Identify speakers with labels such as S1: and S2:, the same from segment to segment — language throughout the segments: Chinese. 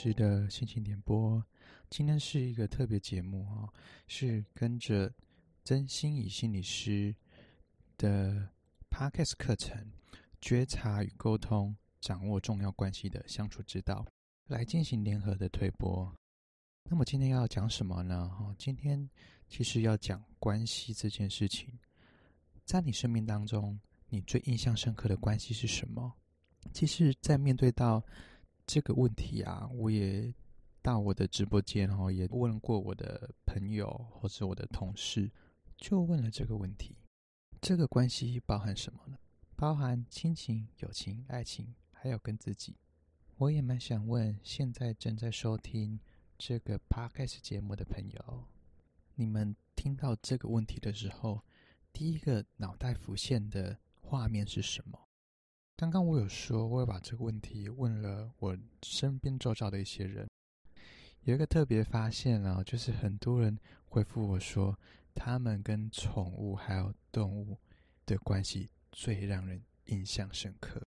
S1: 师的心情点播，今天是一个特别节目哈，是跟着曾心怡心理师的 Podcast 课程，觉察与沟通，掌握重要关系的相处之道，来进行联合的推播。那么今天要讲什么呢？哈，今天其实要讲关系这件事情，在你生命当中，你最印象深刻的关系是什么？其实，在面对到这个问题啊，我也到我的直播间哦，也问过我的朋友或者我的同事，就问了这个问题：这个关系包含什么呢？包含亲情、友情、爱情，还有跟自己。我也蛮想问现在正在收听这个 Podcast 节目的朋友，你们听到这个问题的时候，第一个脑袋浮现的画面是什么？刚刚我有说，我会把这个问题问了我身边周遭的一些人，有一个特别发现啊，就是很多人回复我说，他们跟宠物还有动物的关系最让人印象深刻。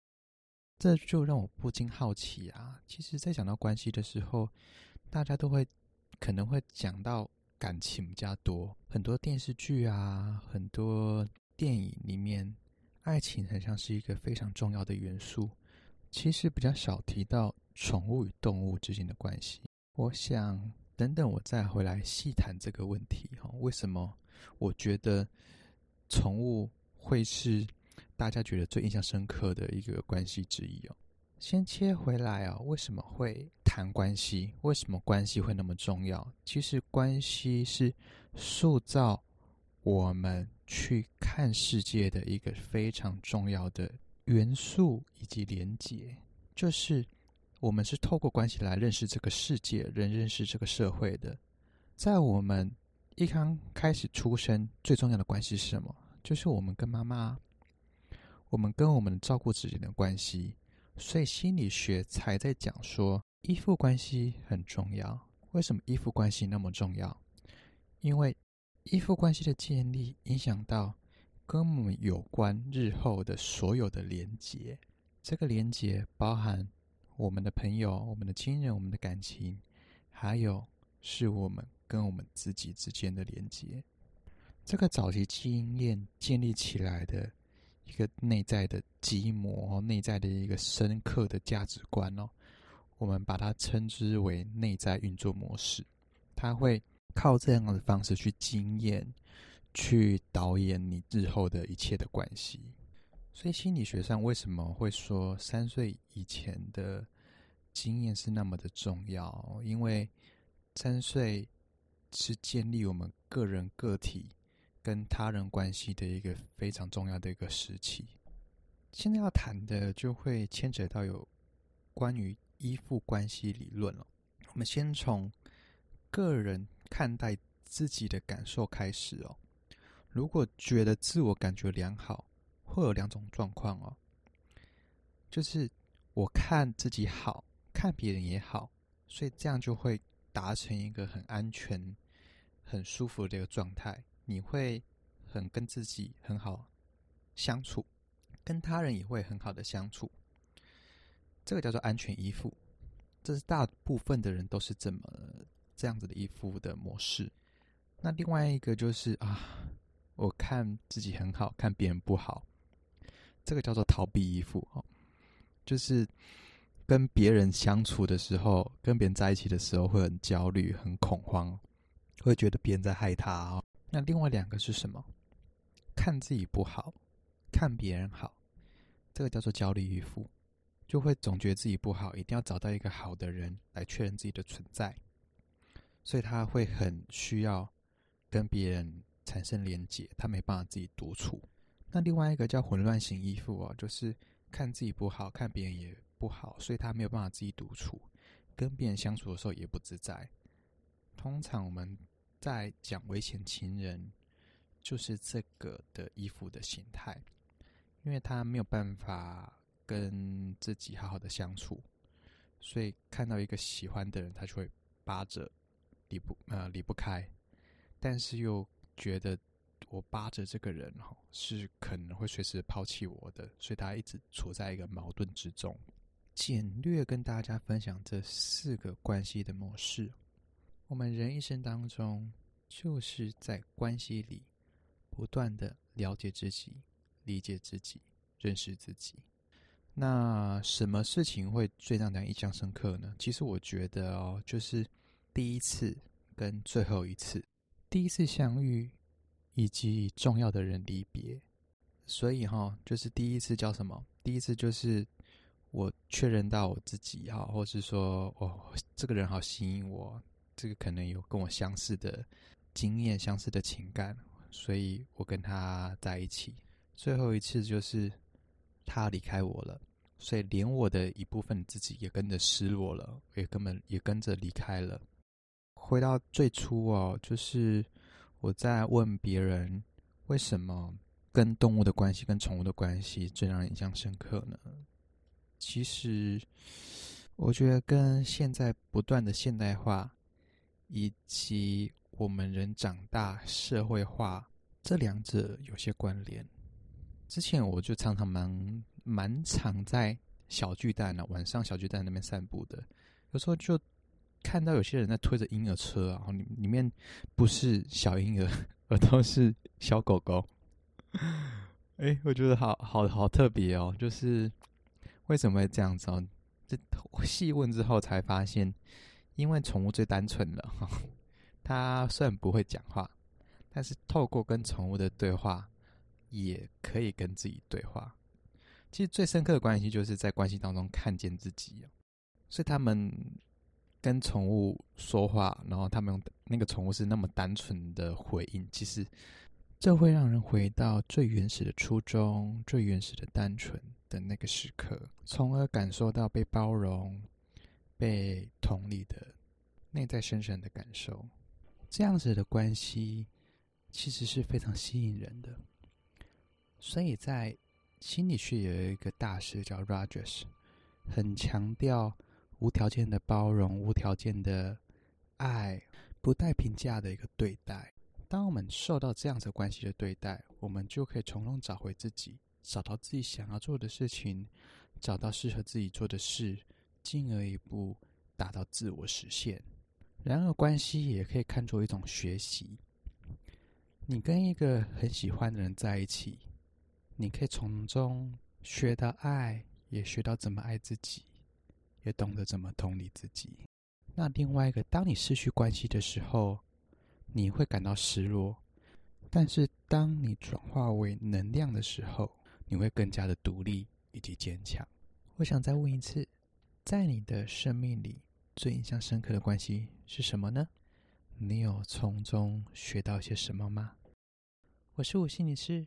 S1: 这就让我不禁好奇啊，其实，在讲到关系的时候，大家都会可能会讲到感情比较多，很多电视剧啊，很多电影里面。爱情很像是一个非常重要的元素，其实比较少提到宠物与动物之间的关系。我想等等我再回来细谈这个问题哈，为什么我觉得宠物会是大家觉得最印象深刻的一个关系之一哦？先切回来啊，为什么会谈关系？为什么关系会那么重要？其实关系是塑造我们去看世界的一个非常重要的元素以及连结，就是我们是透过关系来认识这个世界，人认识这个社会的。在我们一刚开始出生，最重要的关系是什么？就是我们跟妈妈，我们跟我们照顾之间的关系。所以心理学才在讲说，依附关系很重要。为什么依附关系那么重要？因为依附关系的建立，影响到跟我们有关日后的所有的连结。这个连结包含我们的朋友、我们的亲人、我们的感情，还有是我们跟我们自己之间的连结。这个早期经验建立起来的一个内在的基模、内在的一个深刻的价值观哦，我们把它称之为内在运作模式。它会。靠这样的方式去经验，去导演你日后的一切的关系。所以心理学上为什么会说三岁以前的经验是那么的重要？因为三岁是建立我们个人个体跟他人关系的一个非常重要的一个时期。现在要谈的就会牵扯到有关于依附关系理论了。我们先从个人。看待自己的感受开始哦。如果觉得自我感觉良好，会有两种状况哦。就是我看自己好，看别人也好，所以这样就会达成一个很安全、很舒服的一个状态。你会很跟自己很好相处，跟他人也会很好的相处。这个叫做安全依附，这是大部分的人都是这么。这样子的依附的模式，那另外一个就是啊，我看自己很好，看别人不好，这个叫做逃避依附哦，就是跟别人相处的时候，跟别人在一起的时候会很焦虑、很恐慌，会觉得别人在害他哦。那另外两个是什么？看自己不好，看别人好，这个叫做焦虑依附，就会总觉得自己不好，一定要找到一个好的人来确认自己的存在。所以他会很需要跟别人产生连结，他没办法自己独处。那另外一个叫混乱型依附哦，就是看自己不好，看别人也不好，所以他没有办法自己独处，跟别人相处的时候也不自在。通常我们在讲危险情人，就是这个的依附的形态，因为他没有办法跟自己好好的相处，所以看到一个喜欢的人，他就会扒着。离不呃离不开，但是又觉得我扒着这个人哈是可能会随时抛弃我的，所以他一直处在一个矛盾之中。简略跟大家分享这四个关系的模式。我们人一生当中，就是在关系里不断的了解自己、理解自己、认识自己。那什么事情会最让人印象深刻呢？其实我觉得哦，就是第一次跟最后一次，第一次相遇以及重要的人离别。所以哈、就是第一次叫什么？第一次就是我确认到我自己哈，或是说哦，这个人好吸引我，这个可能有跟我相似的经验、相似的情感，所以我跟他在一起。最后一次就是他离开我了，所以连我的一部分自己也跟着失落了，也根本也跟着离开了。回到最初哦，就是我在问别人为什么。跟动物的关系，跟宠物的关系最让人印象深刻呢？其实，我觉得跟现在不断的现代化，以及我们人长大社会化这两者有些关联。之前我就常常蛮蛮常在小巨蛋呢，晚上小巨蛋那边散步的，有时候就看到有些人在推着婴儿车，然后里里面不是小婴儿，而都是小狗狗。哎、我觉得好好好特别哦！就是为什么会这样子哦？这细问之后才发现，因为宠物最单纯了哈。它虽然不会讲话，但是透过跟宠物的对话，也可以跟自己对话。其实最深刻的关系就是在关系当中看见自己。所以他们跟宠物说话，然后他们那个宠物是那么单纯的回应，其实。这会让人回到最原始的初衷，最原始的单纯的那个时刻，从而感受到被包容、被同理的内在深深的感受。这样子的关系其实是非常吸引人的。所以在心理学有一个大师叫 Rogers，很强调无条件的包容、无条件的爱、不带评价的一个对待。当我们受到这样子关系的对待，我们就可以从中找回自己，找到自己想要做的事情，找到适合自己做的事，进而一步达到自我实现。然而，关系也可以看作一种学习。你跟一个很喜欢的人在一起，你可以从中学到爱，也学到怎么爱自己，也懂得怎么同理自己。那另外一个，当你失去关系的时候，你会感到失落，但是当你转化为能量的时候，你会更加的独立以及坚强。我想再问一次，在你的生命里最印象深刻的关系是什么呢？你有从中学到些什么吗？我是吴心理师，